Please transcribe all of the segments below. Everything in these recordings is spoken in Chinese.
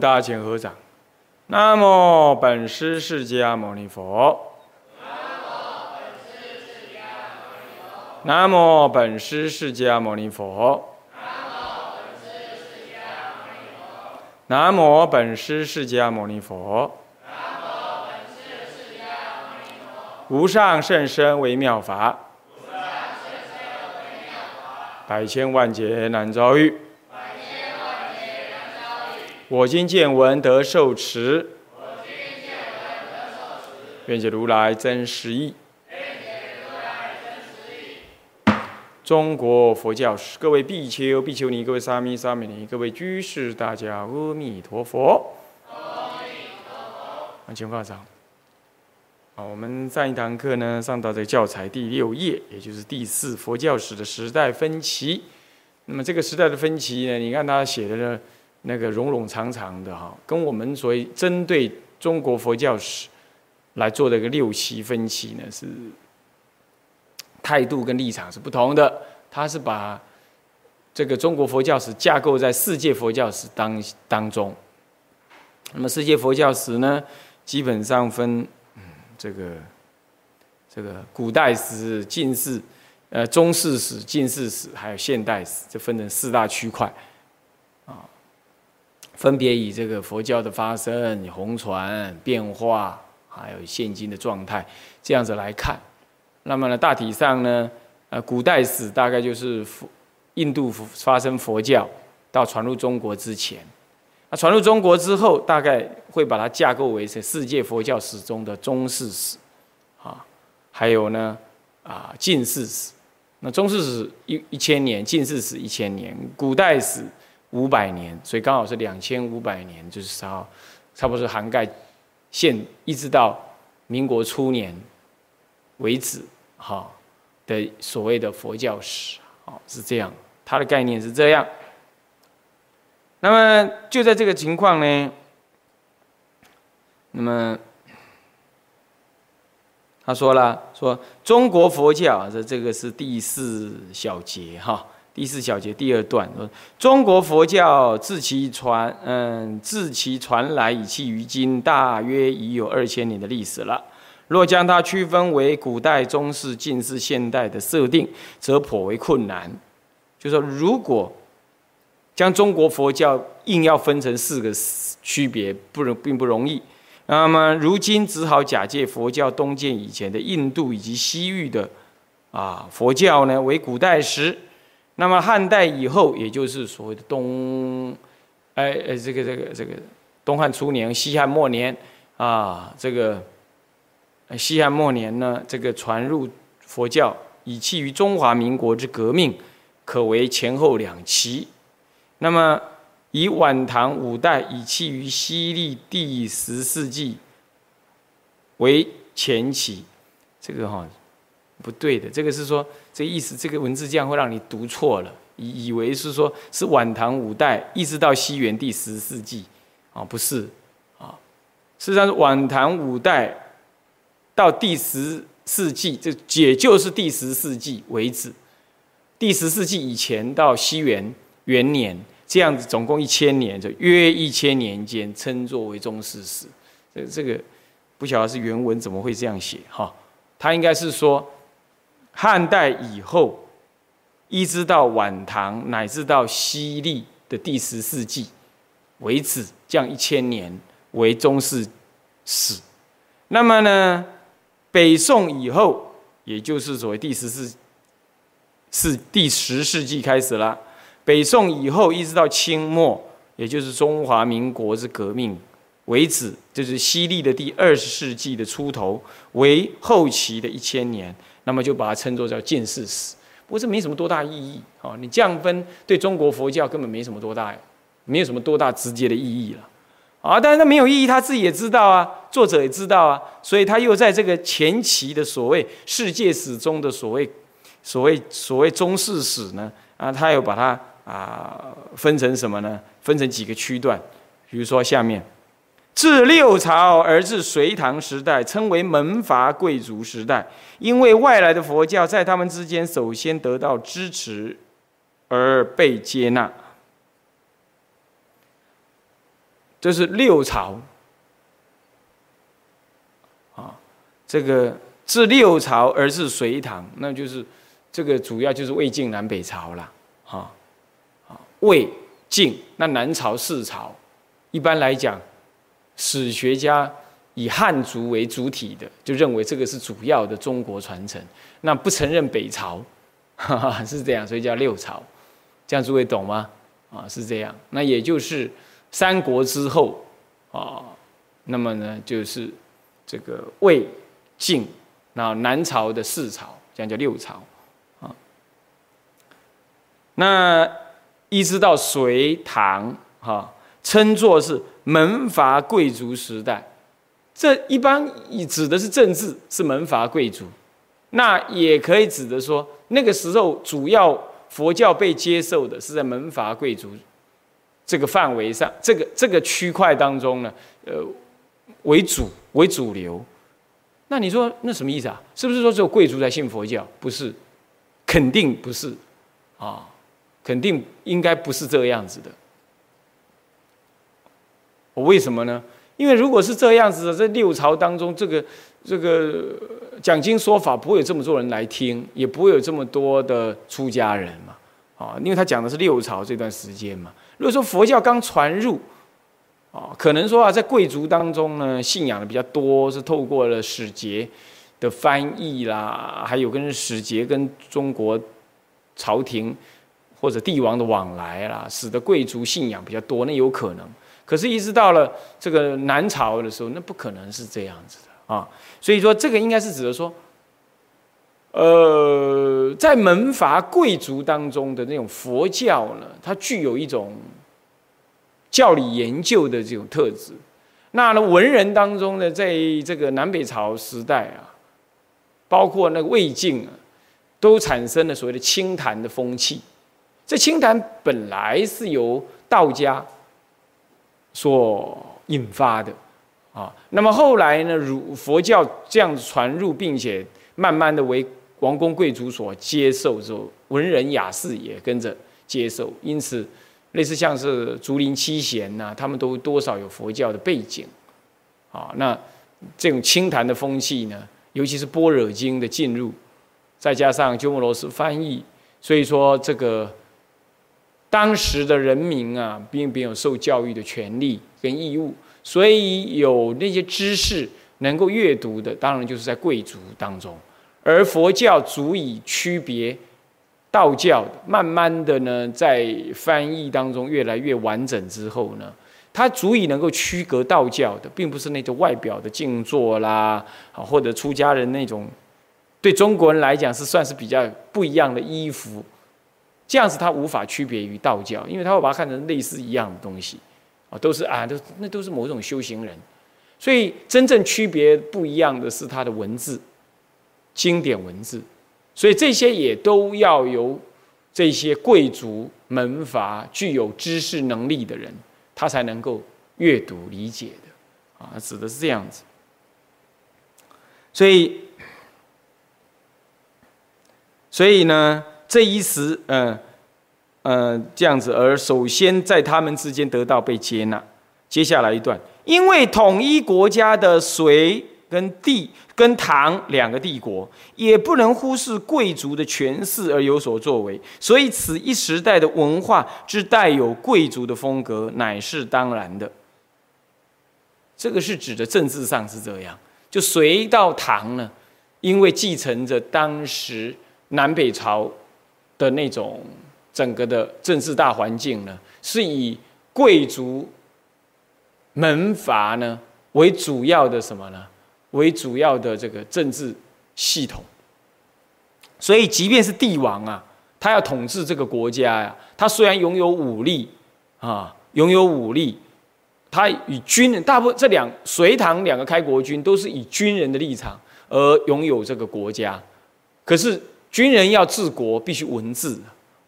好，我们大家请合掌。南无本师释迦牟尼佛。南无本师释迦牟尼佛。南无本师释迦牟尼佛。无上甚深微妙法。百千万劫难遭遇。我今见闻得受持，我今见闻得受持愿解如来真实义。愿解如来真实义中国佛教史，各位比丘、比丘尼，各位沙弥、沙弥尼，各位居士，大家阿弥陀佛。阿弥陀佛。请放上。好，我们上一堂课呢，上到这个教材第六页，也就是第四佛教史的时代分歧。那么这个时代的分歧呢，你看他写的呢。那个冗冗长长的哈，跟我们所谓针对中国佛教史来做的一个六期分歧呢，是态度跟立场是不同的。他是把这个中国佛教史架构在世界佛教史当当中。那么世界佛教史呢，基本上分嗯这个这个古代史、近世、呃中世史、近世史，还有现代史，就分成四大区块。分别以这个佛教的发生、红传变化，还有现今的状态，这样子来看。那么呢，大体上呢，呃，古代史大概就是佛印度发生佛教到传入中国之前，那传入中国之后，大概会把它架构为是世界佛教史中的中世史，啊，还有呢，啊，近世史。那中世史一一千年，近世史一千年，古代史。五百年，所以刚好是两千五百年，就是差差不多是涵盖现一直到民国初年为止，哈的所谓的佛教史，哦是这样，它的概念是这样。那么就在这个情况呢，那么他说了，说中国佛教这这个是第四小节，哈。第四小节第二段说：中国佛教自其传，嗯，自其传来以期于今，大约已有二千年的历史了。若将它区分为古代、中世、近世、现代的设定，则颇为困难。就说如果将中国佛教硬要分成四个区别，不容并不容易。那么如今只好假借佛教东渐以前的印度以及西域的啊佛教呢为古代史。那么汉代以后，也就是所谓的东，哎哎，这个这个这个东汉初年、西汉末年啊，这个西汉末年呢，这个传入佛教，以弃于中华民国之革命，可为前后两期。那么以晚唐五代以弃于西历第十世纪为前期，这个哈。不对的，这个是说这意思，这个文字这样会让你读错了，以以为是说是晚唐五代一直到西元第十世纪，啊，不是，啊，事实上是晚唐五代到第十世纪，这也就是第十世纪为止，第十世纪以前到西元元年这样子，总共一千年，就约一千年间称作为中世史。这这个不晓得是原文怎么会这样写哈？他应该是说。汉代以后，一直到晚唐，乃至到西历的第十世纪为止，这样一千年为中世史。那么呢，北宋以后，也就是所谓第十世是第十世纪开始了。北宋以后，一直到清末，也就是中华民国之革命为止，就是西历的第二十世纪的出头，为后期的一千年。那么就把它称作叫近世史，不过这没什么多大意义哦。你这样分对中国佛教根本没什么多大，没有什么多大直接的意义了啊。但是它没有意义，他自己也知道啊，作者也知道啊，所以他又在这个前期的所谓世界史中的所谓所谓所谓中世史呢啊，他又把它啊分成什么呢？分成几个区段，比如说下面。自六朝而至隋唐时代，称为门阀贵族时代，因为外来的佛教在他们之间首先得到支持而被接纳。这是六朝。啊，这个自六朝而至隋唐，那就是这个主要就是魏晋南北朝了啊啊，魏晋那南朝四朝，一般来讲，史学家以汉族为主体的，就认为这个是主要的中国传承，那不承认北朝，哈哈，是这样，所以叫六朝，这样诸位懂吗？啊，是这样，那也就是三国之后啊，那么呢，就是这个魏晋，然后南朝的四朝，这样叫六朝啊。那一直到隋唐，哈，称作是门阀贵族时代，这一般指的是政治，是门阀贵族，那也可以指的说，那个时候主要。佛教被接受的是在门阀贵族这个范围上，这个这个区块当中呢，呃，为主为主流。那你说那什么意思啊？是不是说只有贵族才信佛教？不是，肯定不是啊，肯定应该不是这个样子的。我为什么呢？因为如果是这样子的，在六朝当中，这个这个。讲经说法不会有这么多人来听，也不会有这么多的出家人嘛，啊，因为他讲的是六朝这段时间嘛。如果说佛教刚传入，啊，可能说啊，在贵族当中呢，信仰的比较多，是透过了使节的翻译啦，还有跟使节跟中国朝廷或者帝王的往来啦，使得贵族信仰比较多，那有可能。可是，一直到了这个南朝的时候，那不可能是这样子的。啊，所以说这个应该是指的说，呃，在门阀贵族当中的那种佛教呢，它具有一种教理研究的这种特质。那呢，文人当中呢，在这个南北朝时代啊，包括那个魏晋啊，都产生了所谓的清谈的风气。这清谈本来是由道家所引发的。啊，那么后来呢？儒佛教这样传入，并且慢慢的为王公贵族所接受之后，文人雅士也跟着接受，因此类似像是竹林七贤呐，他们都多少有佛教的背景。啊，那这种清谈的风气呢，尤其是般若经的进入，再加上鸠摩罗什翻译，所以说这个当时的人民啊，并没有受教育的权利跟义务。所以有那些知识能够阅读的，当然就是在贵族当中，而佛教足以区别道教。慢慢的呢，在翻译当中越来越完整之后呢，它足以能够区隔道教的，并不是那种外表的静坐啦，啊，或者出家人那种，对中国人来讲是算是比较不一样的衣服，这样子他无法区别于道教，因为他会把它看成类似一样的东西。啊，都是啊，都那都是某种修行人，所以真正区别不一样的是他的文字，经典文字，所以这些也都要由这些贵族门阀具有知识能力的人，他才能够阅读理解的，啊，指的是这样子，所以，所以呢，这一时，嗯。呃，这样子，而首先在他们之间得到被接纳。接下来一段，因为统一国家的隋跟帝跟唐两个帝国，也不能忽视贵族的权势而有所作为，所以此一时代的文化之带有贵族的风格，乃是当然的。这个是指的政治上是这样，就隋到唐呢，因为继承着当时南北朝的那种。整个的政治大环境呢，是以贵族门阀呢为主要的什么呢？为主要的这个政治系统。所以，即便是帝王啊，他要统治这个国家呀，他虽然拥有武力啊，拥有武力，他与军人，大部分这两隋唐两个开国军都是以军人的立场而拥有这个国家。可是，军人要治国，必须文字。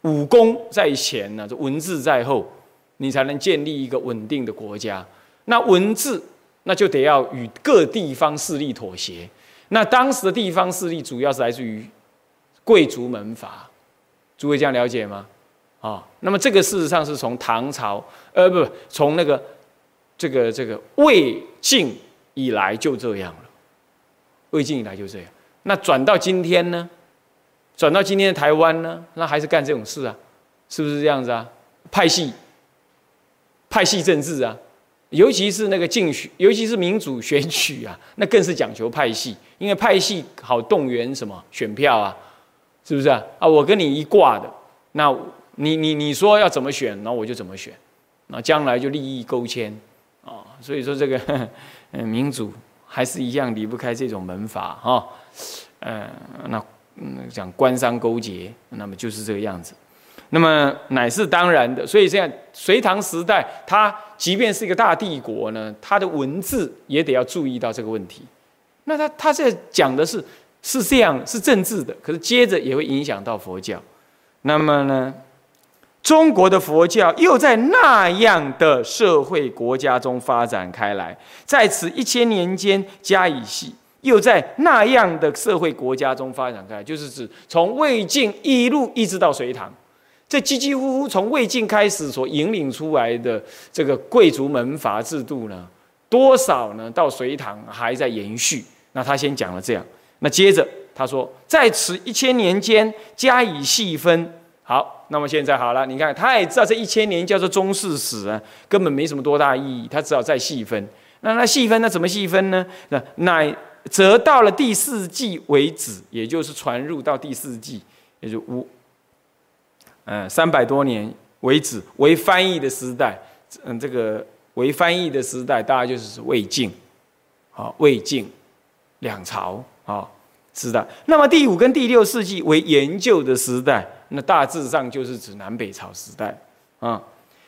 武功在前呢，这文字在后，你才能建立一个稳定的国家。那文字，那就得要与各地方势力妥协。那当时的地方势力主要是来自于贵族门阀，诸位这样了解吗？啊，那么这个事实上是从唐朝，呃，不，从那个这个这个魏晋以来就这样了，魏晋以来就这样。那转到今天呢？转到今天的台湾呢？那还是干这种事啊？是不是这样子啊？派系，派系政治啊，尤其是那个竞选，尤其是民主选举啊，那更是讲求派系，因为派系好动员什么选票啊，是不是啊？啊，我跟你一挂的，那你你你说要怎么选，那我就怎么选，那将来就利益勾牵啊。所以说这个，民主还是一样离不开这种门阀哈。嗯，那嗯讲官商勾结，那么就是这个样子。那么乃是当然的，所以现在隋唐时代，它即便是一个大帝国呢，它的文字也得要注意到这个问题。那他他在讲的是是这样是政治的，可是接着也会影响到佛教。那么呢，中国的佛教又在那样的社会国家中发展开来，在此一千年间加以细。又在那样的社会国家中发展开来，就是指从魏晋一路一直到隋唐，这几几乎乎从魏晋开始所引领出来的这个贵族门阀制度呢，多少呢？到隋唐还在延续。那他先讲了这样，那接着他说，在此一千年间加以细分。好，那么现在好了，你看他也知道这一千年叫做中世史啊，根本没什么多大意义，他只好再细分。那那细分，那怎么细分呢？那乃。则到了第四纪为止，也就是传入到第四纪，也就五，呃，三百多年为止为翻译的时代。嗯，这个为翻译的时代，大概就是魏晋，啊，魏晋两朝啊时代。那么第五跟第六世纪为研究的时代，那大致上就是指南北朝时代啊。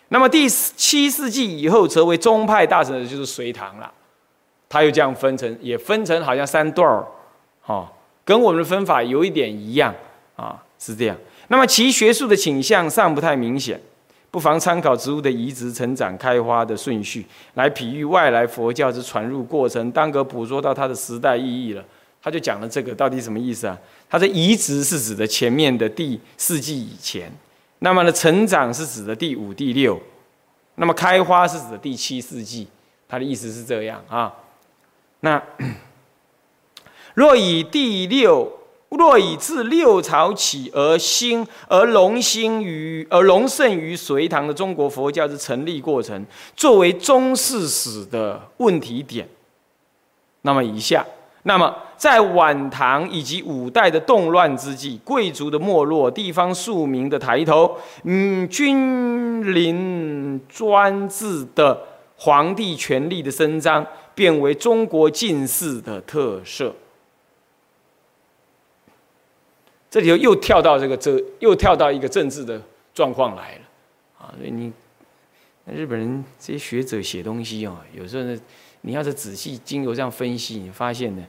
那么第七世纪以后，则为宗派大成的就是隋唐了。他又这样分成，也分成好像三段儿，哈，跟我们的分法有一点一样啊，是这样。那么其学术的倾向尚不太明显，不妨参考植物的移植、成长、开花的顺序，来比喻外来佛教之传入过程，当可捕捉到它的时代意义了。他就讲了这个到底什么意思啊？它的移植是指的前面的第四纪以前，那么呢，成长是指的第五、第六，那么开花是指的第七世纪。他的意思是这样啊。那若以第六，若以自六朝起而兴而隆兴于而隆盛于隋唐的中国佛教之成立过程，作为中世史的问题点。那么以下，那么在晚唐以及五代的动乱之际，贵族的没落，地方庶民的抬头，嗯，君临专制的皇帝权力的伸张。变为中国近世的特色。这里头又跳到这个这，又跳到一个政治的状况来了啊！所以你日本人这些学者写东西哦，有时候呢，你要是仔细经由这样分析，你发现呢，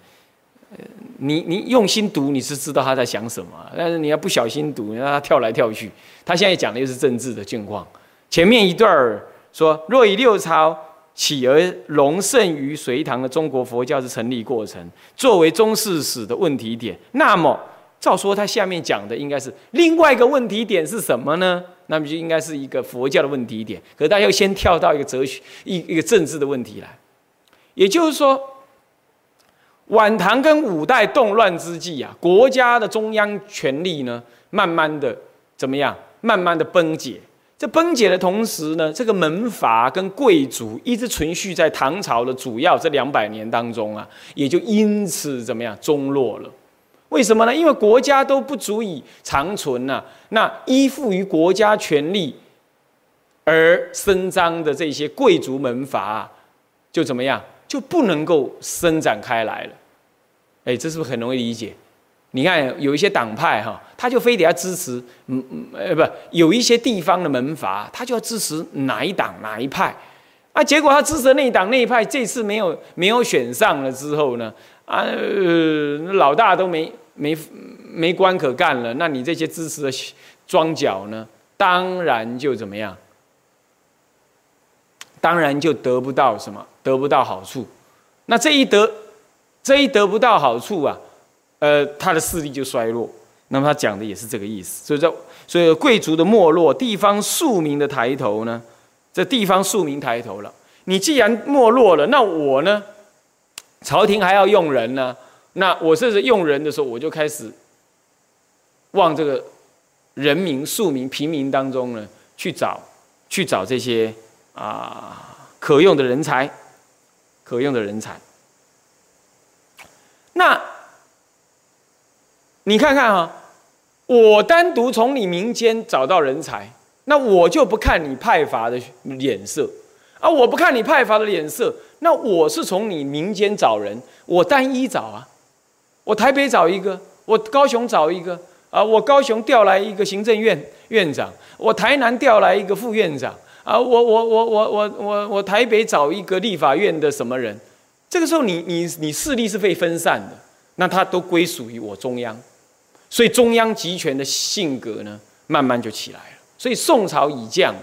呃，你你用心读，你是知道他在想什么；但是你要不小心读，你让他跳来跳去。他现在讲的又是政治的境况。前面一段说：“若以六朝。”起而隆盛于隋唐的中国佛教的成立过程，作为中世史的问题点。那么，照说他下面讲的应该是另外一个问题点是什么呢？那么就应该是一个佛教的问题点。可是他又先跳到一个哲学、一一个政治的问题来。也就是说，晚唐跟五代动乱之际啊，国家的中央权力呢，慢慢的怎么样？慢慢的崩解。这崩解的同时呢，这个门阀跟贵族一直存续在唐朝的主要这两百年当中啊，也就因此怎么样中落了？为什么呢？因为国家都不足以长存呐，那依附于国家权力而伸张的这些贵族门阀，就怎么样就不能够伸展开来了？哎，这是不是很容易理解？你看，有一些党派哈，他就非得要支持，嗯嗯，呃，不，有一些地方的门阀，他就要支持哪一党哪一派，啊，结果他支持那一党那一派，这次没有没有选上了之后呢，啊，老大都没没没官可干了，那你这些支持的庄脚呢，当然就怎么样？当然就得不到什么，得不到好处。那这一得，这一得不到好处啊。呃，他的势力就衰落，那么他讲的也是这个意思。所以，在所以贵族的没落，地方庶民的抬头呢，这地方庶民抬头了，你既然没落了，那我呢？朝廷还要用人呢，那我甚至用人的时候，我就开始往这个人民、庶民、平民当中呢去找，去找这些啊可用的人才，可用的人才。那你看看啊，我单独从你民间找到人才，那我就不看你派阀的脸色。啊！我不看你派阀的脸色，那我是从你民间找人，我单一找啊，我台北找一个，我高雄找一个啊，我高雄调来一个行政院院长，我台南调来一个副院长啊，我我我我我我我台北找一个立法院的什么人？这个时候你你你势力是被分散的，那他都归属于我中央，所以中央集权的性格呢，慢慢就起来了。所以宋朝已降。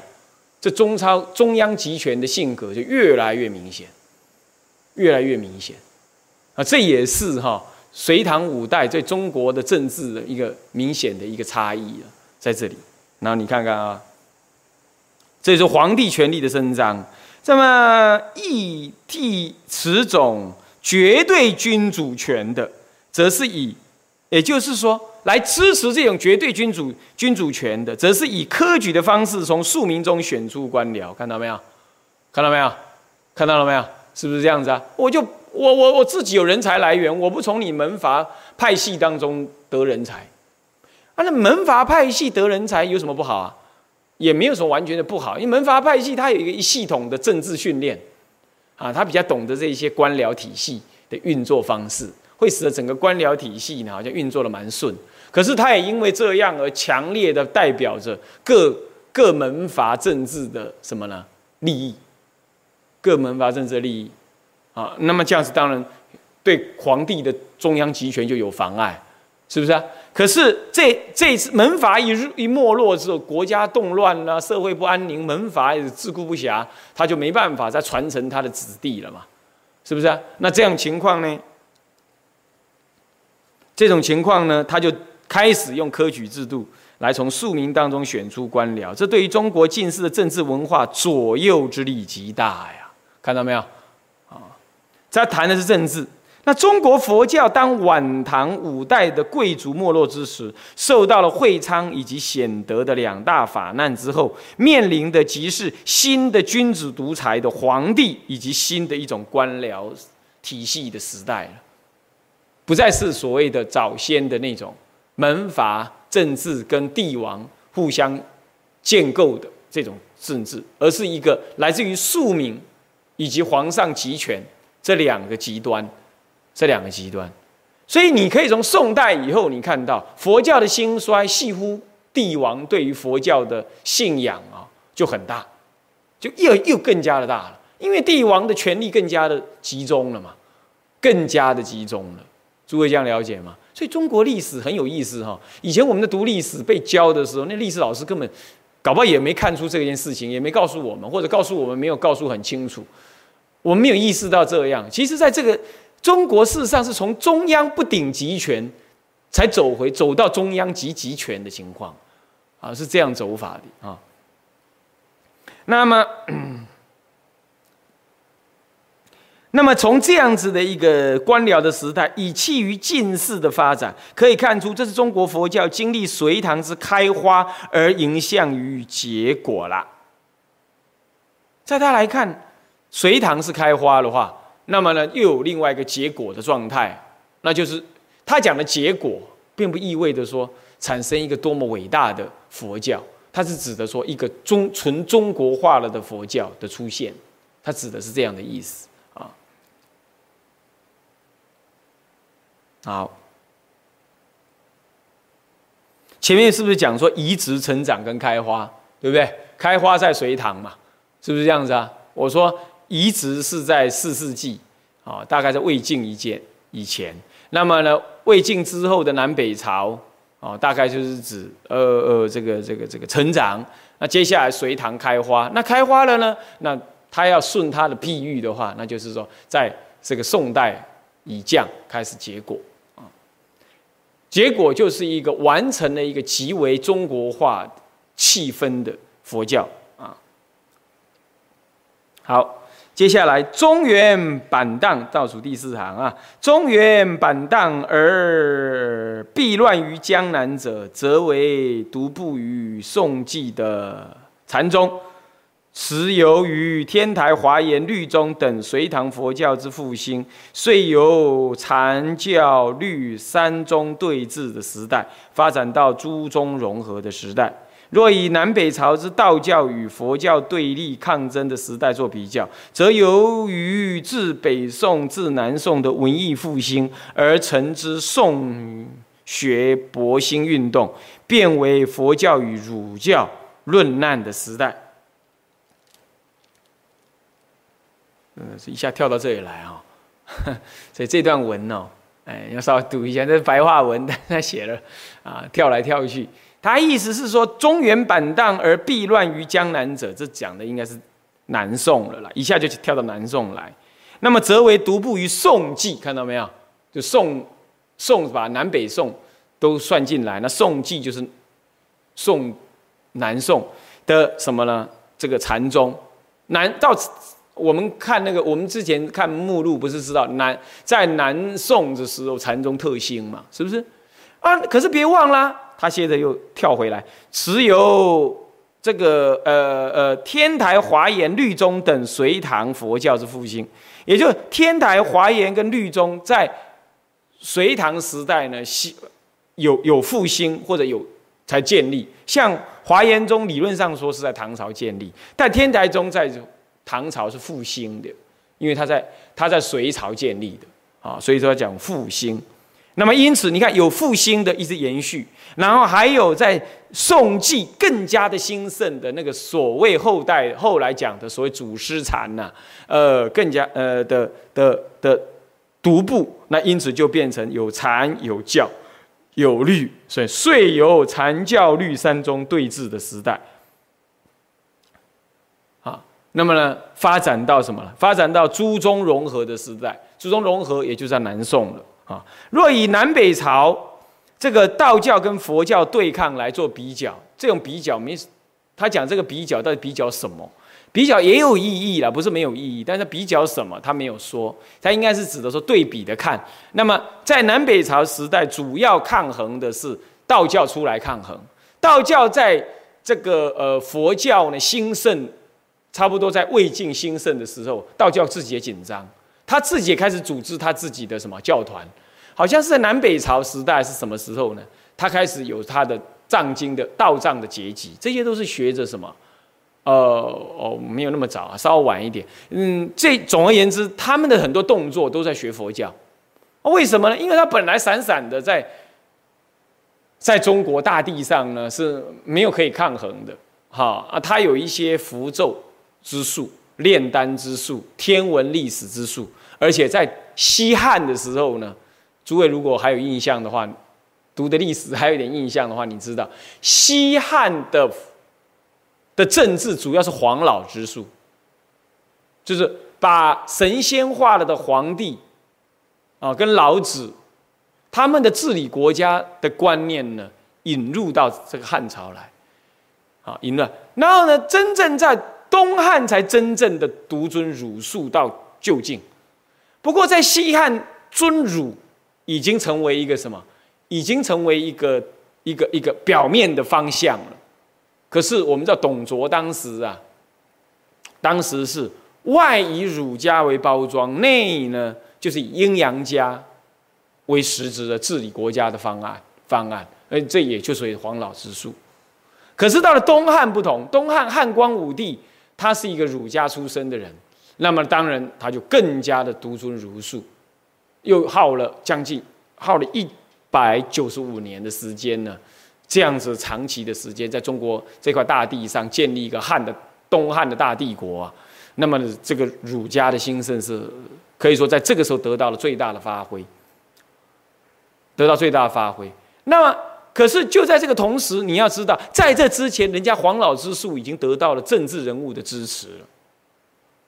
这中超中央集权的性格就越来越明显，越来越明显，啊，这也是哈隋唐五代对中国的政治的一个明显的一个差异了，在这里。然后你看看啊，这是皇帝权力的伸张。这么义替此种绝对君主权的，则是以，也就是说。来支持这种绝对君主君主权的，则是以科举的方式从庶民中选出官僚，看到没有？看到没有？看到了没有？是不是这样子啊？我就我我我自己有人才来源，我不从你门阀派系当中得人才，啊，那门阀派系得人才有什么不好啊？也没有什么完全的不好，因为门阀派系它有一个一系统的政治训练，啊，他比较懂得这些官僚体系的运作方式，会使得整个官僚体系呢好像运作的蛮顺。可是他也因为这样而强烈的代表着各各门阀政治的什么呢利益？各门阀政治的利益啊，那么这样子当然对皇帝的中央集权就有妨碍，是不是啊？可是这这次门阀一一没落之后，国家动乱了，社会不安宁，门阀也自顾不暇，他就没办法再传承他的子弟了嘛，是不是啊？那这样情况呢？这种情况呢，他就。开始用科举制度来从庶民当中选出官僚，这对于中国近世的政治文化左右之力极大呀！看到没有？啊，这谈的是政治。那中国佛教当晚唐五代的贵族没落之时，受到了会昌以及显德的两大法难之后，面临的即是新的君主独裁的皇帝以及新的一种官僚体系的时代了，不再是所谓的早先的那种。门阀政治跟帝王互相建构的这种政治，而是一个来自于庶民以及皇上集权这两个极端，这两个极端。所以你可以从宋代以后，你看到佛教的兴衰，似乎帝王对于佛教的信仰啊就很大，就又又更加的大了，因为帝王的权力更加的集中了嘛，更加的集中了。诸位这样了解吗？所以中国历史很有意思哈。以前我们的读历史被教的时候，那历史老师根本搞不好也没看出这件事情，也没告诉我们，或者告诉我们没有告诉很清楚，我们没有意识到这样。其实，在这个中国事实上是从中央不顶集权，才走回走到中央集集权的情况，啊，是这样走法的啊。那么。那么从这样子的一个官僚的时代，以弃于近世的发展，可以看出，这是中国佛教经历隋唐之开花而迎向于结果了。在他来看，隋唐是开花的话，那么呢，又有另外一个结果的状态，那就是他讲的结果，并不意味着说产生一个多么伟大的佛教，他是指的说一个中纯中国化了的佛教的出现，他指的是这样的意思。好，前面是不是讲说移植、成长跟开花，对不对？开花在隋唐嘛，是不是这样子啊？我说移植是在四世纪啊，大概在魏晋一届以前。那么呢，魏晋之后的南北朝啊，大概就是指呃呃这个这个这个成长。那接下来隋唐开花，那开花了呢？那他要顺他的譬喻的话，那就是说在这个宋代以降开始结果。结果就是一个完成了一个极为中国化气氛的佛教啊。好，接下来，中原板荡倒数第四行啊，中原板荡而避乱于江南者，则为独步于宋纪的禅宗，时由于天台华严律宗等隋唐佛教之复兴，遂由禅教律三宗对峙的时代，发展到诸宗融合的时代。若以南北朝之道教与佛教对立抗争的时代做比较，则由于自北宋至南宋的文艺复兴而成之宋学博兴运动，变为佛教与儒教论难的时代。嗯，一下跳到这里来啊，所以这段文哦，哎，要稍微读一下，这是白话文，他写了啊，跳来跳去。他意思是说，中原板荡而避乱于江南者，这讲的应该是南宋了啦。一下就跳到南宋来，那么则为独步于宋纪，看到没有？就宋宋把南北宋都算进来，那宋纪就是宋南宋的什么呢？这个禅宗南到我们看那个，我们之前看目录不是知道南在南宋的时候禅宗特兴嘛？是不是？啊，可是别忘了。他现在又跳回来，持有这个呃呃天台华严律宗等隋唐佛教之复兴，也就是天台华严跟律宗在隋唐时代呢，有有复兴或者有才建立。像华严宗理论上说是在唐朝建立，但天台宗在唐朝是复兴的，因为他在他在隋朝建立的啊，所以说讲复兴。那么因此你看有复兴的一直延续。然后还有在宋纪更加的兴盛的那个所谓后代后来讲的所谓祖师禅呐，呃，更加呃的的的独步，那因此就变成有禅有教有律，所以遂有禅教律三宗对峙的时代。那么呢，发展到什么了？发展到诸宗融合的时代，诸宗融合也就在南宋了啊。若以南北朝。这个道教跟佛教对抗来做比较，这种比较没，他讲这个比较到底比较什么？比较也有意义了，不是没有意义，但是比较什么他没有说，他应该是指的说对比的看。那么在南北朝时代，主要抗衡的是道教出来抗衡，道教在这个呃佛教呢兴盛，差不多在魏晋兴盛的时候，道教自己也紧张，他自己也开始组织他自己的什么教团。好像是在南北朝时代是什么时候呢？他开始有他的藏经的道藏的结集，这些都是学着什么？呃哦，没有那么早啊，稍微晚一点。嗯，这总而言之，他们的很多动作都在学佛教。为什么呢？因为他本来散散的在在中国大地上呢是没有可以抗衡的。哈啊，他有一些符咒之术、炼丹之术、天文历史之术，而且在西汉的时候呢。诸位如果还有印象的话，读的历史还有点印象的话，你知道西汉的的政治主要是黄老之术，就是把神仙化了的皇帝啊，跟老子他们的治理国家的观念呢，引入到这个汉朝来，啊，引入，然后呢，真正在东汉才真正的独尊儒术到就近，不过在西汉尊儒。已经成为一个什么？已经成为一个一个一个表面的方向了。可是我们知道董卓当时啊，当时是外以儒家为包装，内呢就是以阴阳家为实质的治理国家的方案方案。而这也就属于黄老之术。可是到了东汉不同，东汉汉光武帝他是一个儒家出身的人，那么当然他就更加的独尊儒术。又耗了将近耗了一百九十五年的时间呢，这样子长期的时间，在中国这块大地上建立一个汉的东汉的大帝国啊，那么这个儒家的兴盛是可以说在这个时候得到了最大的发挥，得到最大的发挥。那么，可是就在这个同时，你要知道，在这之前，人家黄老之术已经得到了政治人物的支持，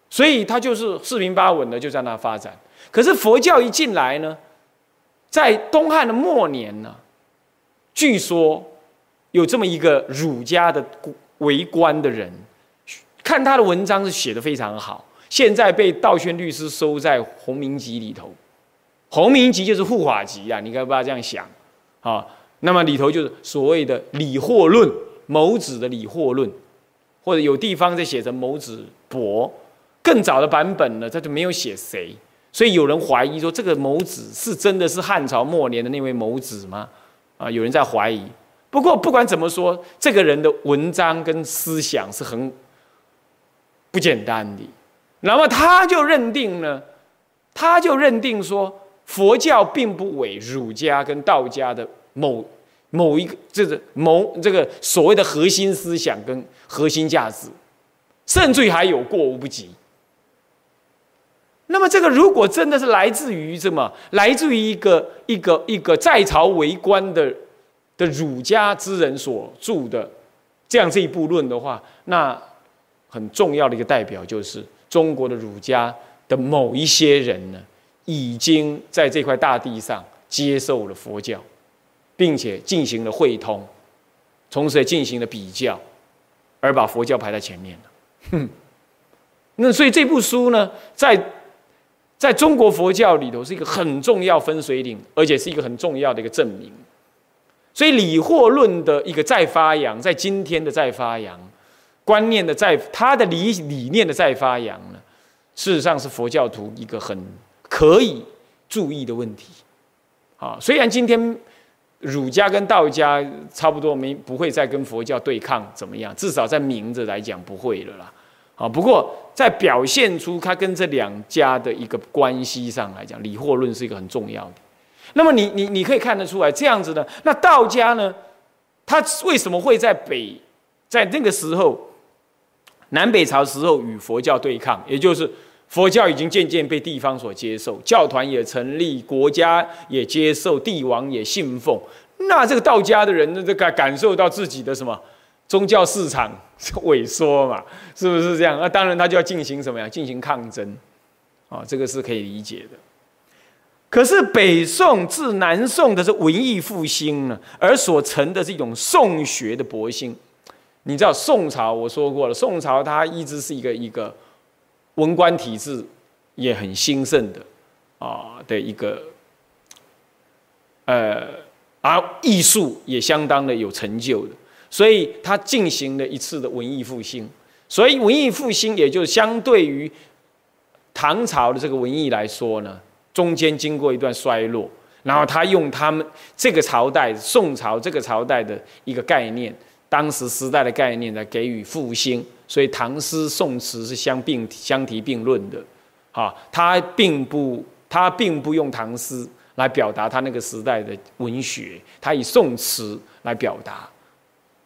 所以他就是四平八稳的就在那发展。可是佛教一进来呢，在东汉的末年呢，据说有这么一个儒家的为官的人，看他的文章是写的非常好，现在被道宣律师收在弘明集里头。弘明集就是护法集啊，你该不要这样想啊。那么里头就是所谓的理惑论，某子的理惑论，或者有地方在写成某子博。更早的版本呢，他就没有写谁，所以有人怀疑说这个某子是真的是汉朝末年的那位某子吗？啊，有人在怀疑。不过不管怎么说，这个人的文章跟思想是很不简单的。那么他就认定呢，他就认定说，佛教并不为儒家跟道家的某某一个，这个某这个所谓的核心思想跟核心价值，甚至于还有过无不及。那么这个如果真的是来自于什么？来自于一个一个一个在朝为官的的儒家之人所著的这样这一部论的话，那很重要的一个代表就是中国的儒家的某一些人呢，已经在这块大地上接受了佛教，并且进行了会通，同时也进行了比较，而把佛教排在前面了。哼，那所以这部书呢，在在中国佛教里头是一个很重要分水岭，而且是一个很重要的一个证明。所以理惑论的一个再发扬，在今天的再发扬，观念的再他的理理念的再发扬呢，事实上是佛教徒一个很可以注意的问题。啊，虽然今天儒家跟道家差不多没不会再跟佛教对抗怎么样，至少在名字来讲不会了啦。啊，不过在表现出他跟这两家的一个关系上来讲，理货论是一个很重要的。那么你你你可以看得出来，这样子呢，那道家呢，他为什么会在北，在那个时候，南北朝时候与佛教对抗？也就是佛教已经渐渐被地方所接受，教团也成立，国家也接受，帝王也信奉。那这个道家的人呢，这个感受到自己的什么？宗教市场 萎缩嘛，是不是这样？那当然，他就要进行什么呀？进行抗争，啊，这个是可以理解的。可是北宋至南宋的是文艺复兴呢，而所成的是一种宋学的勃兴，你知道宋朝我说过了，宋朝它一直是一个一个文官体制也很兴盛的啊的一个，呃，而艺术也相当的有成就的。所以他进行了一次的文艺复兴，所以文艺复兴也就相对于唐朝的这个文艺来说呢，中间经过一段衰落，然后他用他们这个朝代宋朝这个朝代的一个概念，当时时代的概念来给予复兴，所以唐诗宋词是相并相提并论的，啊，他并不他并不用唐诗来表达他那个时代的文学，他以宋词来表达。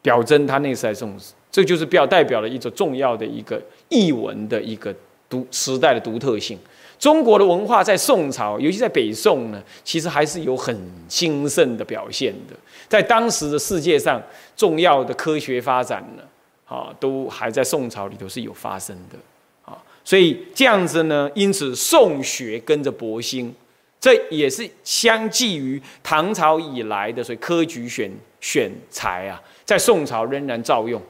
表征他那时代宋词，这就是表代表了一种重要的一个译文的一个独时代的独特性。中国的文化在宋朝，尤其在北宋呢，其实还是有很兴盛的表现的。在当时的世界上，重要的科学发展呢，啊，都还在宋朝里头是有发生的啊。所以这样子呢，因此宋学跟着博兴，这也是相继于唐朝以来的所以科举选选才啊。在宋朝仍然照用，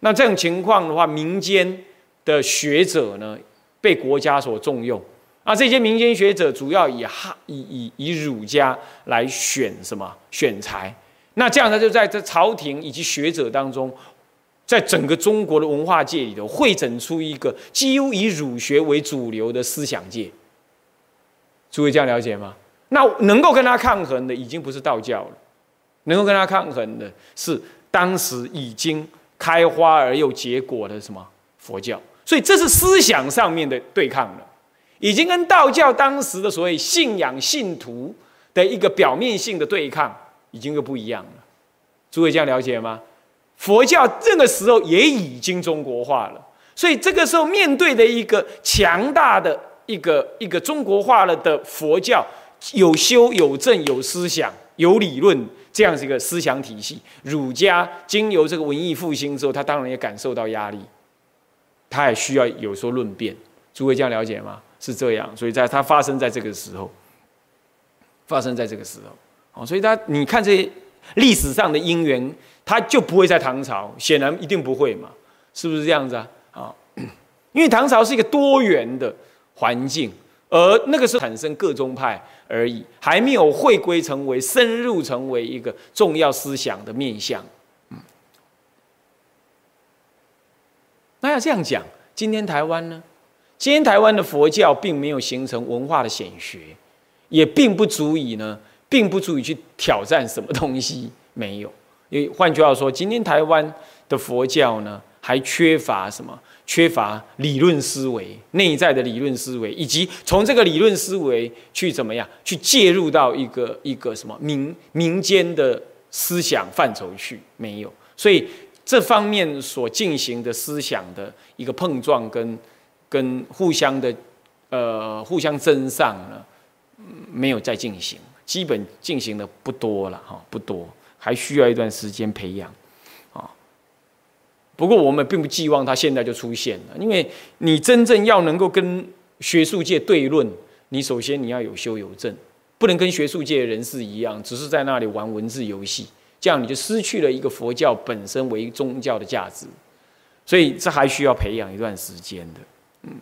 那这种情况的话，民间的学者呢被国家所重用，啊，这些民间学者主要以哈以以以儒家来选什么选才，那这样他就在这朝廷以及学者当中，在整个中国的文化界里头汇整出一个几乎以儒学为主流的思想界。诸位这样了解吗？那能够跟他抗衡的已经不是道教了，能够跟他抗衡的是。当时已经开花而又结果的什么佛教，所以这是思想上面的对抗了，已经跟道教当时的所谓信仰信徒的一个表面性的对抗，已经又不一样了。诸位这样了解吗？佛教这个时候也已经中国化了，所以这个时候面对的一个强大的一个一个中国化了的佛教，有修有正有思想有理论。这样子一个思想体系，儒家经由这个文艺复兴之后，他当然也感受到压力，他也需要有所论辩。诸位这样了解吗？是这样，所以在它发生在这个时候，发生在这个时候，哦，所以他你看这些历史上的因缘，他就不会在唐朝，显然一定不会嘛，是不是这样子啊？啊，因为唐朝是一个多元的环境，而那个时候产生各宗派而已，还没有回归成为深入成为一个重要思想的面向。那要这样讲，今天台湾呢？今天台湾的佛教并没有形成文化的显学，也并不足以呢，并不足以去挑战什么东西，没有。因为换句话说，今天台湾的佛教呢，还缺乏什么？缺乏理论思维，内在的理论思维，以及从这个理论思维去怎么样，去介入到一个一个什么民民间的思想范畴去，没有。所以这方面所进行的思想的一个碰撞跟。跟互相的，呃，互相争上呢，没有再进行，基本进行的不多了哈，不多，还需要一段时间培养，啊。不过我们并不寄望它现在就出现了，因为你真正要能够跟学术界对论，你首先你要有修有证，不能跟学术界人士一样，只是在那里玩文字游戏，这样你就失去了一个佛教本身为宗教的价值，所以这还需要培养一段时间的。嗯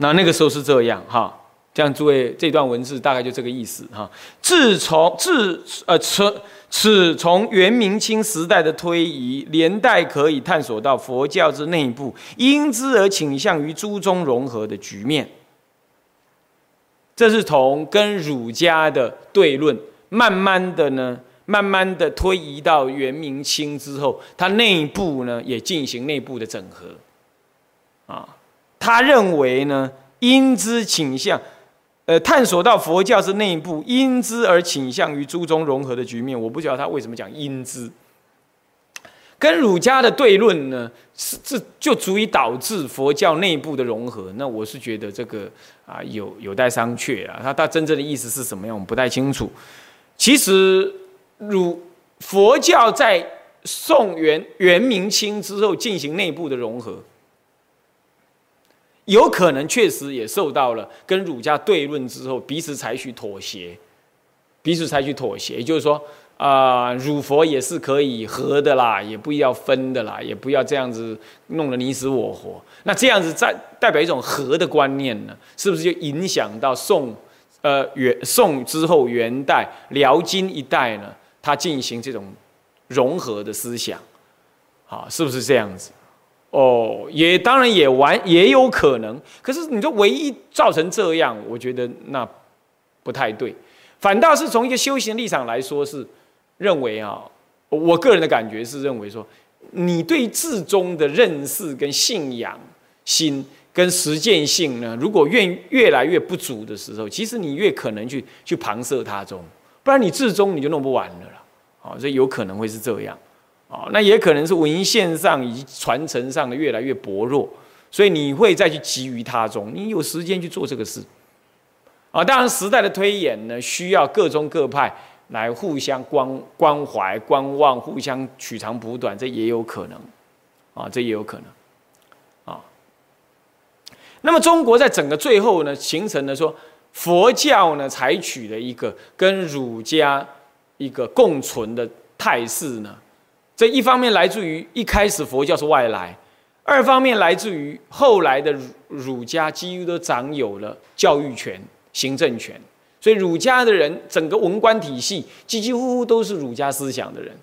那那个时候是这样哈，这样诸位这段文字大概就这个意思哈。自从自呃此此从元明清时代的推移，连带可以探索到佛教之内部因之而倾向于诸宗融合的局面。这是从跟儒家的对论，慢慢的呢，慢慢的推移到元明清之后，它内部呢也进行内部的整合，啊。他认为呢，因之倾向，呃，探索到佛教是内部因之而倾向于诸宗融合的局面。我不知道他为什么讲因之，跟儒家的对论呢，是这就足以导致佛教内部的融合。那我是觉得这个啊，有有待商榷啊。他他真正的意思是什么样，我们不太清楚。其实儒佛教在宋元元明清之后进行内部的融合。有可能确实也受到了跟儒家对论之后，彼此采取妥协，彼此采取妥协，也就是说，啊，儒佛也是可以合的啦，也不要分的啦，也不要这样子弄得你死我活。那这样子在代表一种和的观念呢？是不是就影响到宋，呃，元宋之后元代辽金一代呢？他进行这种融合的思想，好，是不是这样子？哦，也当然也完也有可能，可是你说唯一造成这样，我觉得那不太对，反倒是从一个修行立场来说，是认为啊，我个人的感觉是认为说，你对至宗的认识跟信仰心跟实践性呢，如果越越来越不足的时候，其实你越可能去去旁摄他宗，不然你至宗你就弄不完了了，啊，所以有可能会是这样。啊，那也可能是文献上以及传承上的越来越薄弱，所以你会再去急于他中，你有时间去做这个事。啊，当然时代的推演呢，需要各宗各派来互相关关怀、观望，互相取长补短，这也有可能。啊，这也有可能。啊，那么中国在整个最后呢，形成了说佛教呢，采取了一个跟儒家一个共存的态势呢。这一方面来自于一开始佛教是外来，二方面来自于后来的儒儒家几乎都掌有了教育权、行政权，所以儒家的人整个文官体系几几乎乎都是儒家思想的人，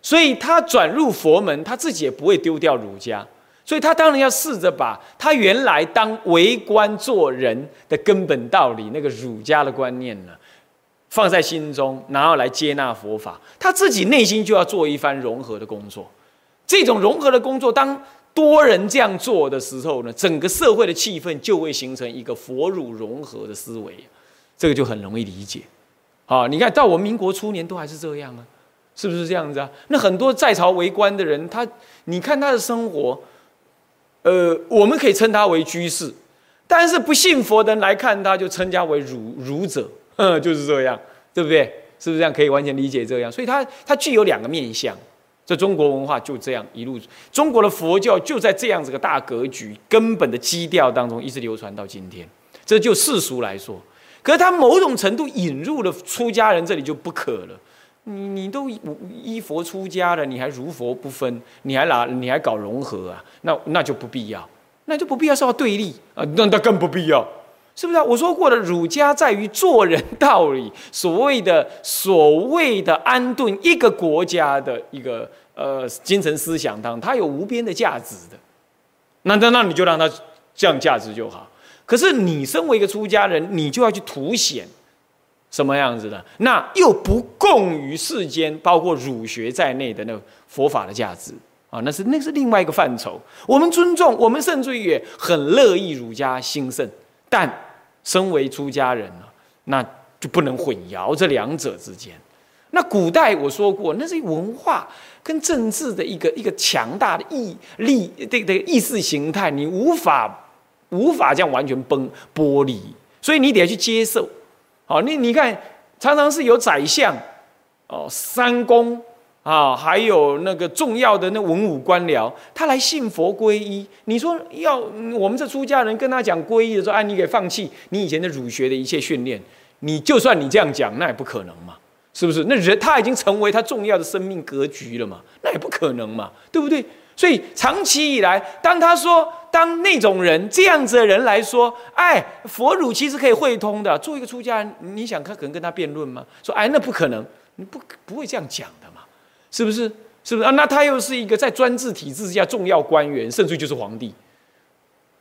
所以他转入佛门，他自己也不会丢掉儒家，所以他当然要试着把他原来当为官做人的根本道理那个儒家的观念呢。放在心中，然后来接纳佛法，他自己内心就要做一番融合的工作。这种融合的工作，当多人这样做的时候呢，整个社会的气氛就会形成一个佛儒融合的思维，这个就很容易理解。好，你看到我们民国初年都还是这样啊，是不是这样子啊？那很多在朝为官的人，他你看他的生活，呃，我们可以称他为居士，但是不信佛的人来看他，就称他为儒儒者。嗯，就是这样，对不对？是不是这样？可以完全理解这样。所以它它具有两个面相，这中国文化就这样一路，中国的佛教就在这样子个大格局、根本的基调当中一直流传到今天。这就世俗来说，可是它某种程度引入了出家人，这里就不可了。你你都依佛出家了，你还如佛不分，你还拿你还搞融合啊？那那就不必要，那就不必要受到对立啊，那那更不必要，是不是啊？我说过了，儒家在于做人道理，所谓的所谓的安顿一个国家的一个呃精神思想当中，它有无边的价值的。那那那你就让它降价值就好。可是你身为一个出家人，你就要去凸显。什么样子的？那又不共于世间，包括儒学在内的那佛法的价值啊，那是那是另外一个范畴。我们尊重，我们甚至于很乐意儒家兴盛，但身为出家人呢，那就不能混淆这两者之间。那古代我说过，那是文化跟政治的一个一个强大的意力，这个意识形态，你无法无法这样完全崩剥离，所以你得要去接受。好，你你看，常常是有宰相，哦，三公啊，还有那个重要的那文武官僚，他来信佛皈依。你说要我们这出家人跟他讲皈依的时候，哎，你给放弃你以前的儒学的一切训练，你就算你这样讲，那也不可能嘛，是不是？那人他已经成为他重要的生命格局了嘛，那也不可能嘛，对不对？所以长期以来，当他说，当那种人这样子的人来说，哎，佛儒其实可以会通的。做一个出家人，你想他可能跟他辩论吗？说，哎，那不可能，你不不会这样讲，是不是？是不是啊？那他又是一个在专制体制之下重要官员，甚至于就是皇帝。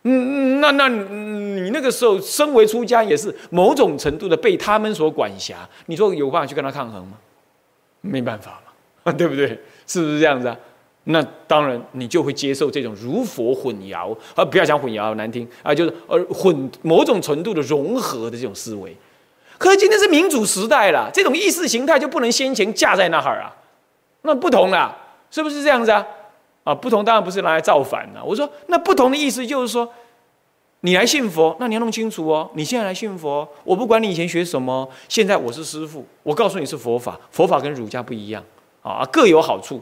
嗯，那那你那个时候身为出家，也是某种程度的被他们所管辖。你说有办法去跟他抗衡吗？没办法嘛，对不对？是不是这样子啊？那当然，你就会接受这种如佛混淆，而不要讲混淆难听啊，就是呃混某种程度的融合的这种思维。可是今天是民主时代了，这种意识形态就不能先前架在那儿啊，那不同了，是不是这样子啊？啊，不同当然不是拿来造反的。我说那不同的意思就是说，你来信佛，那你要弄清楚哦。你现在来信佛，我不管你以前学什么，现在我是师父，我告诉你是佛法，佛法跟儒家不一样啊，各有好处。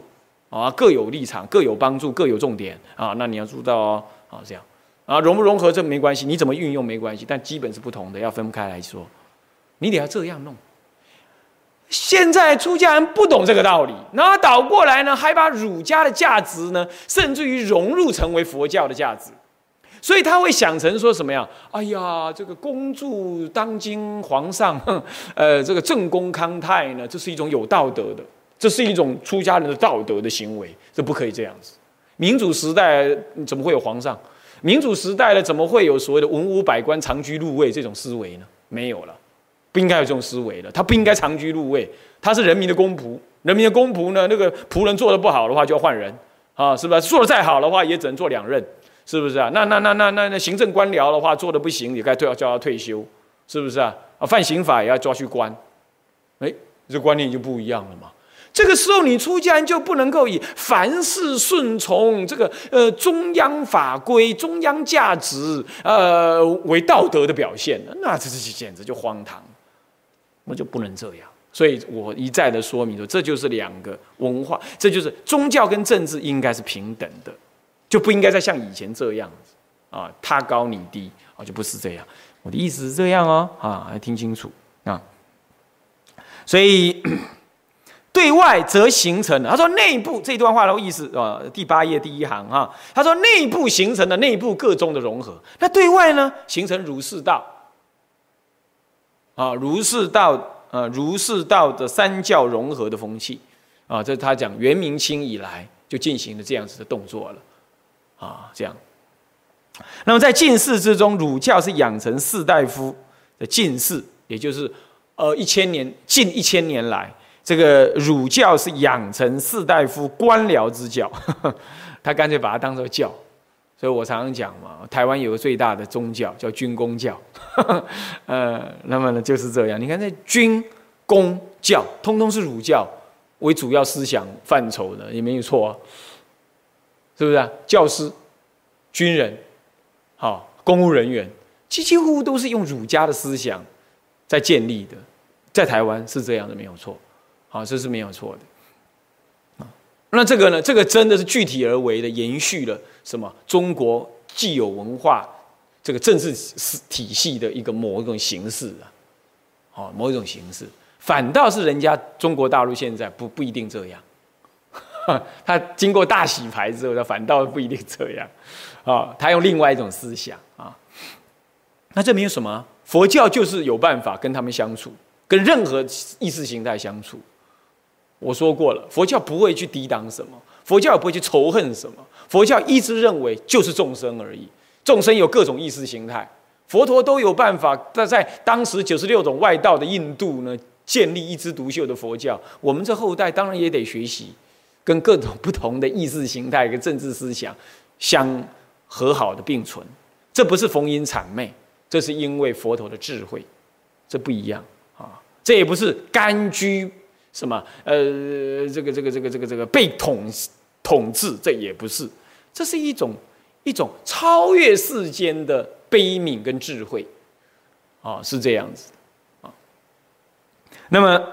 啊，各有立场，各有帮助，各有重点啊。那你要知道哦，啊，这样啊，融不融合这没关系，你怎么运用没关系，但基本是不同的，要分开来说。你得要这样弄。现在出家人不懂这个道理，然后倒过来呢，还把儒家的价值呢，甚至于融入成为佛教的价值，所以他会想成说什么呀？哎呀，这个恭祝当今皇上，呃，这个正宫康泰呢，这是一种有道德的。这是一种出家人的道德的行为，这不可以这样子。民主时代怎么会有皇上？民主时代呢，怎么会有所谓的文武百官长居入位这种思维呢？没有了，不应该有这种思维了。他不应该长居入位，他是人民的公仆。人民的公仆呢，那个仆人做的不好的话，就要换人啊，是吧？做的再好的话，也只能做两任，是不是啊？那那那那那那行政官僚的话，做的不行，也该退叫他退休，是不是啊？啊，犯刑法也要抓去关。哎，这观念就不一样了嘛。这个时候，你出家人就不能够以凡事顺从这个呃中央法规、中央价值呃为道德的表现那这是简直就荒唐，那就不能这样。所以我一再的说明说，这就是两个文化，这就是宗教跟政治应该是平等的，就不应该再像以前这样子啊，他高你低啊，就不是这样。我的意思是这样哦，啊，要听清楚啊，所以。对外则形成的，他说内部这段话的意思啊，第八页第一行啊，他说内部形成的内部各宗的融合，那对外呢，形成儒释道啊，儒释道呃，儒释道的三教融合的风气啊，这是他讲元明清以来就进行了这样子的动作了啊，这样。那么在进士之中，儒教是养成士大夫的进士，也就是呃一千年近一千年来。这个儒教是养成士大夫官僚之教，他干脆把它当做教，所以我常常讲嘛，台湾有个最大的宗教叫军公教，呃，那么呢就是这样。你看，那军公教通通是儒教为主要思想范畴的，也没有错啊，是不是啊？教师、军人、好公务人员，几几乎都是用儒家的思想在建立的，在台湾是这样的，没有错。好，这是没有错的。那这个呢？这个真的是具体而为的延续了什么？中国既有文化这个政治体系的一个某一种形式啊，哦，某一种形式。反倒是人家中国大陆现在不不一定这样，他经过大洗牌之后，他反倒不一定这样，啊，他用另外一种思想啊，那证明什么？佛教就是有办法跟他们相处，跟任何意识形态相处。我说过了，佛教不会去抵挡什么，佛教也不会去仇恨什么，佛教一直认为就是众生而已，众生有各种意识形态。佛陀都有办法，在在当时九十六种外道的印度呢，建立一枝独秀的佛教。我们这后代当然也得学习，跟各种不同的意识形态跟政治思想相和好的并存。这不是逢迎谄媚，这是因为佛陀的智慧，这不一样啊。这也不是甘居什么呃，这个这个这个这个这个被统统治，这也不是，这是一种一种超越世间的。悲悯跟智慧，啊，是这样子，啊，那么，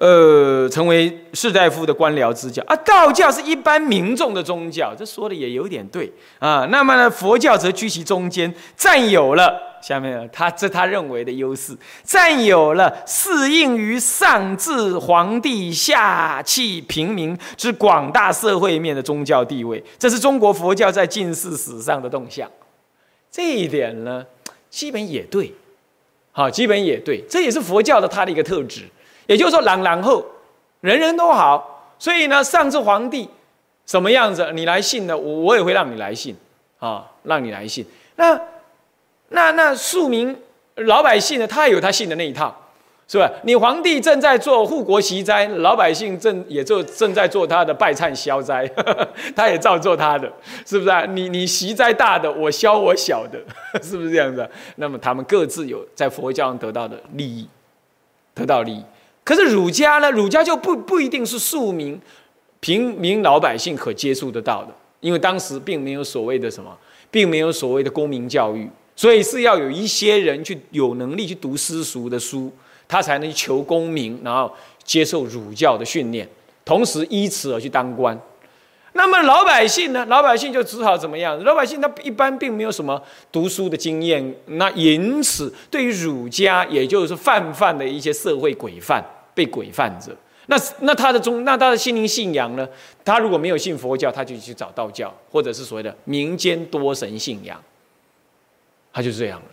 呃，成为士大夫的官僚之教啊，道教是一般民众的宗教，这说的也有点对啊。那么呢，佛教则居其中间，占有了下面他这他认为的优势，占有了适应于上至皇帝下弃平民之广大社会面的宗教地位，这是中国佛教在近世史上的动向。这一点呢，基本也对，好，基本也对，这也是佛教的它的一个特质。也就是说，朗朗后，人人都好，所以呢，上至皇帝什么样子，你来信呢，我我也会让你来信啊，让你来信。那那那庶民老百姓呢，他也有他信的那一套，是吧？你皇帝正在做护国习斋，老百姓正也就正在做他的拜忏消灾，他也照做他的，是不是啊？你你习斋大的，我消我小的，是不是这样子？那么他们各自有在佛教上得到的利益，得到利益。可是儒家呢？儒家就不不一定是庶民、平民老百姓可接触得到的，因为当时并没有所谓的什么，并没有所谓的公民教育，所以是要有一些人去有能力去读私塾的书，他才能求功名，然后接受儒教的训练，同时依此而去当官。那么老百姓呢？老百姓就只好怎么样？老百姓他一般并没有什么读书的经验，那因此对于儒家，也就是泛泛的一些社会规范被规范着。那那他的宗，那他的心灵信仰呢？他如果没有信佛教，他就去找道教，或者是所谓的民间多神信仰，他就这样了。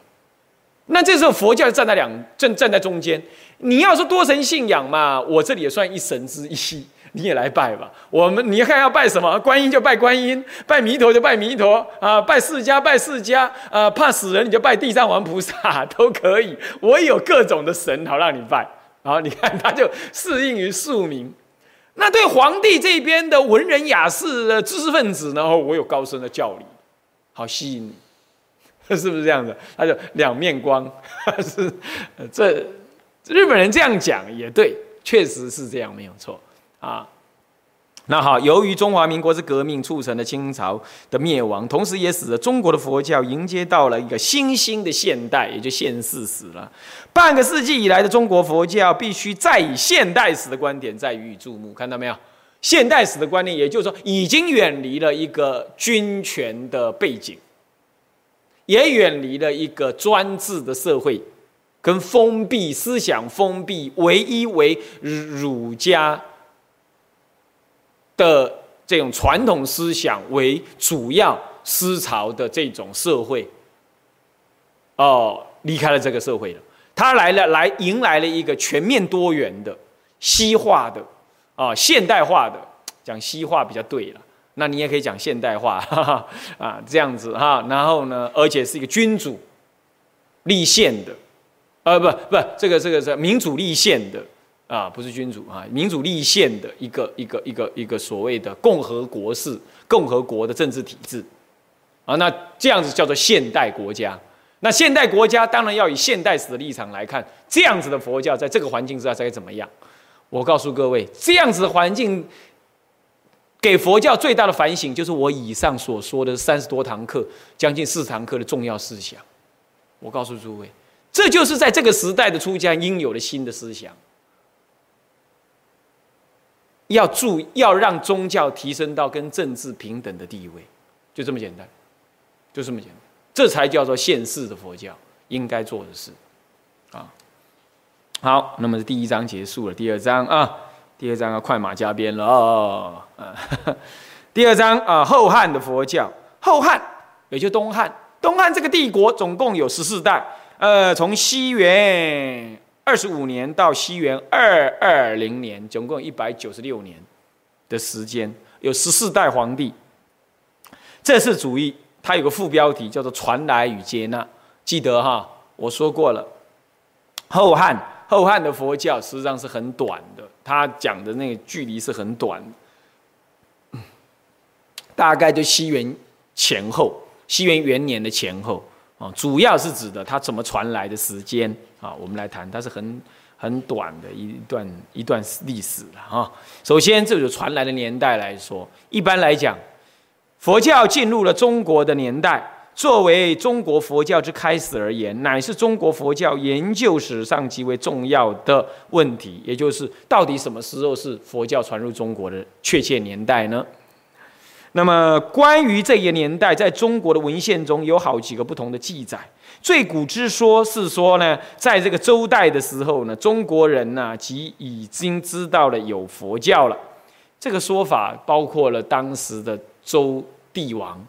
那这时候佛教站在两正站在中间。你要说多神信仰嘛，我这里也算一神之一。你也来拜吧，我们你看要拜什么？观音就拜观音，拜弥陀就拜弥陀啊，拜释迦拜释迦啊，怕死人你就拜地藏王菩萨都可以。我有各种的神好让你拜，好，你看他就适应于庶民。那对皇帝这边的文人雅士的知识分子呢？我有高深的教理，好吸引你，是不是这样的？他就两面光，是这日本人这样讲也对，确实是这样，没有错。啊，那好，由于中华民国之革命促成了清朝的灭亡，同时也使得中国的佛教迎接到了一个新兴的现代，也就现世史了。半个世纪以来的中国佛教，必须再以现代史的观点再予以注目。看到没有？现代史的观念，也就是说，已经远离了一个军权的背景，也远离了一个专制的社会，跟封闭思想、封闭唯一为儒家。的这种传统思想为主要思潮的这种社会，哦，离开了这个社会了。他来了，来迎来了一个全面多元的、西化的、啊现代化的，讲西化比较对了。那你也可以讲现代化，哈 哈啊这样子哈。然后呢，而且是一个君主立宪的，呃，不不，这个这个是民主立宪的。啊，不是君主啊，民主立宪的一个一个一个一个所谓的共和国式共和国的政治体制，啊，那这样子叫做现代国家。那现代国家当然要以现代史的立场来看，这样子的佛教在这个环境之下该怎么样？我告诉各位，这样子的环境给佛教最大的反省，就是我以上所说的三十多堂课，将近四堂课的重要思想。我告诉诸位，这就是在这个时代的出家应有的新的思想。要注要让宗教提升到跟政治平等的地位，就这么简单，就这么简单，这才叫做现世的佛教应该做的事，啊。好，那么第一章结束了，第二章啊，第二章要快马加鞭了哦。第二章啊，后汉的佛教，后汉也就东汉，东汉这个帝国总共有十四代，呃，从西元二十五年到西元二二零年，总共一百九十六年的时间，有十四代皇帝。这是主义，它有个副标题叫做“传来与接纳”，记得哈，我说过了，后汉后汉的佛教实际上是很短的，他讲的那个距离是很短。大概就西元前后，西元元年的前后啊，主要是指的它怎么传来的时间啊，我们来谈，它是很很短的一段一段历史了啊。首先，这个传来的年代来说，一般来讲，佛教进入了中国的年代，作为中国佛教之开始而言，乃是中国佛教研究史上极为重要的问题，也就是到底什么时候是佛教传入中国的确切年代呢？那么，关于这个年代，在中国的文献中有好几个不同的记载。最古之说是说呢，在这个周代的时候呢，中国人呢即已经知道了有佛教了。这个说法包括了当时的周帝王，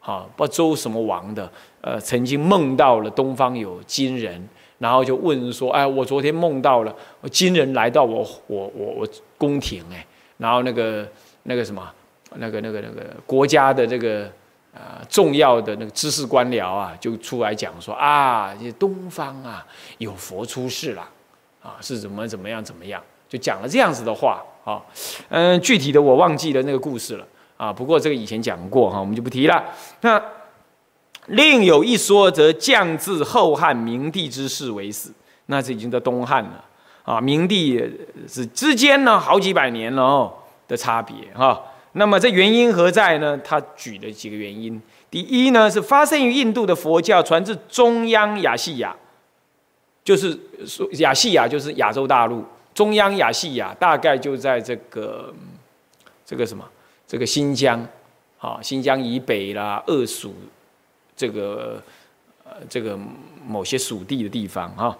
啊，不周什么王的，呃，曾经梦到了东方有金人，然后就问说：“哎，我昨天梦到了金人来到我我我我宫廷，哎，然后那个那个什么。”那个、那个、那个国家的这个呃重要的那个知识官僚啊，就出来讲说啊，东方啊有佛出世了，啊是怎么怎么样怎么样，就讲了这样子的话啊，嗯，具体的我忘记了那个故事了啊，不过这个以前讲过哈，我们就不提了。那另有一说，则降至后汉明帝之世为始，那是已经在东汉了啊，明帝是之间呢好几百年了哦的差别哈。那么这原因何在呢？他举了几个原因。第一呢，是发生于印度的佛教传至中央亚细亚，就是说亚细亚就是亚洲大陆，中央亚细亚大概就在这个这个什么这个新疆，啊，新疆以北啦，鄂属这个这个某些属地的地方啊。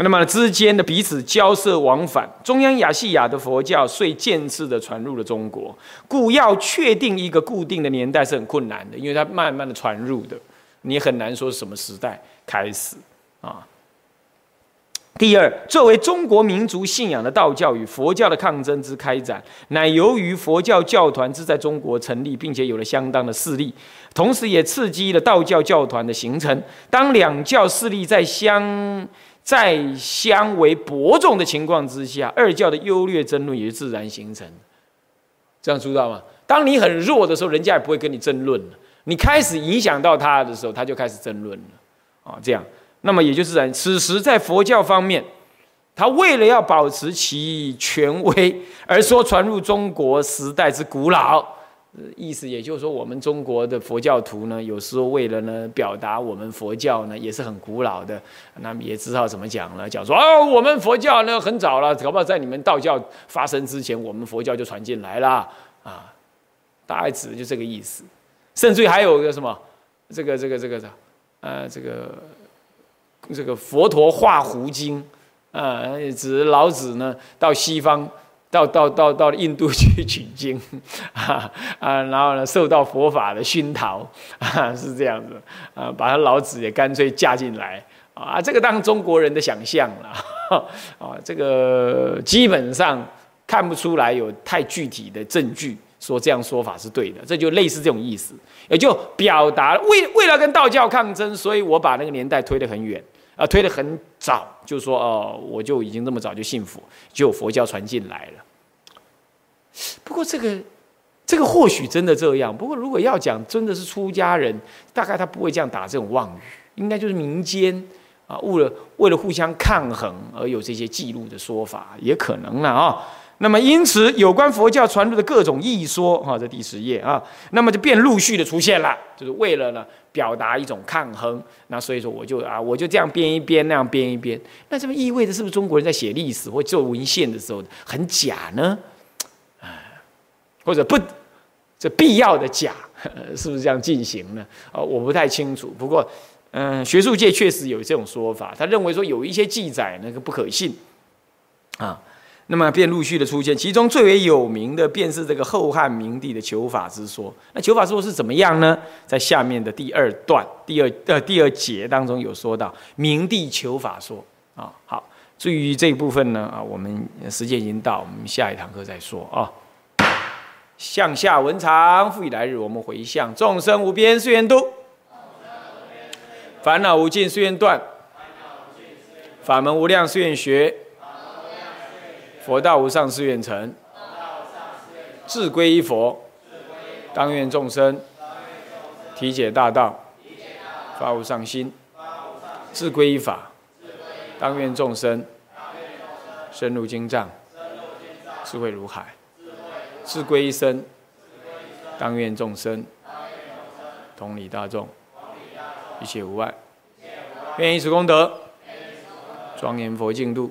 那么之间的彼此交涉往返，中央亚细亚的佛教遂渐次的传入了中国，故要确定一个固定的年代是很困难的，因为它慢慢的传入的，你很难说什么时代开始啊。第二，作为中国民族信仰的道教与佛教的抗争之开展，乃由于佛教教团之在中国成立，并且有了相当的势力，同时也刺激了道教教团的形成。当两教势力在相在相为伯仲的情况之下，二教的优劣争论也是自然形成。这样知道吗？当你很弱的时候，人家也不会跟你争论。你开始影响到他的时候，他就开始争论了。啊，这样，那么也就是在此时在佛教方面，他为了要保持其权威，而说传入中国时代之古老。意思也就是说，我们中国的佛教徒呢，有时候为了呢表达我们佛教呢也是很古老的，那么也知道怎么讲了，讲说啊，我们佛教呢很早了，搞不好在你们道教发生之前，我们佛教就传进来了啊，大概指的就这个意思。甚至于还有一个什么，这个这个这个的，呃，这个这个佛陀化胡经啊，指老子呢到西方。到到到到印度去取经，啊啊，然后呢，受到佛法的熏陶，啊，是这样子，啊，把他老子也干脆嫁进来，啊，这个当中国人的想象了，啊，这个基本上看不出来有太具体的证据说这样说法是对的，这就类似这种意思，也就表达为为了跟道教抗争，所以我把那个年代推得很远。啊，推得很早，就说哦，我就已经这么早就信佛，就有佛教传进来了。不过这个，这个或许真的这样。不过如果要讲真的是出家人，大概他不会这样打这种妄语，应该就是民间啊，为了为了互相抗衡而有这些记录的说法，也可能了啊。那么因此，有关佛教传入的各种异说，哈，在第十页啊，那么就便陆续的出现了，就是为了呢。表达一种抗衡，那所以说我就啊，我就这样编一编，那样编一编，那这么意味着是不是中国人在写历史或做文献的时候很假呢？啊或者不这必要的假，是不是这样进行呢？啊，我不太清楚。不过，嗯，学术界确实有这种说法，他认为说有一些记载那个不可信啊。那么便陆续的出现，其中最为有名的便是这个后汉明帝的求法之说。那求法之说是怎么样呢？在下面的第二段、第二呃第二节当中有说到明帝求法说啊。好，至于这一部分呢啊，我们时间已经到，我们下一堂课再说啊。向下文长，复以来日，我们回向众生无边誓愿度，烦恼无尽誓愿断，法门无量誓愿学。佛道无上誓愿成，自归依佛，当愿众生体解大道，发无上心；自归依法，当愿众生深入经藏，智慧如海；自归依生，当愿众生同理大众，一切无碍。愿以此功德，庄严佛净土。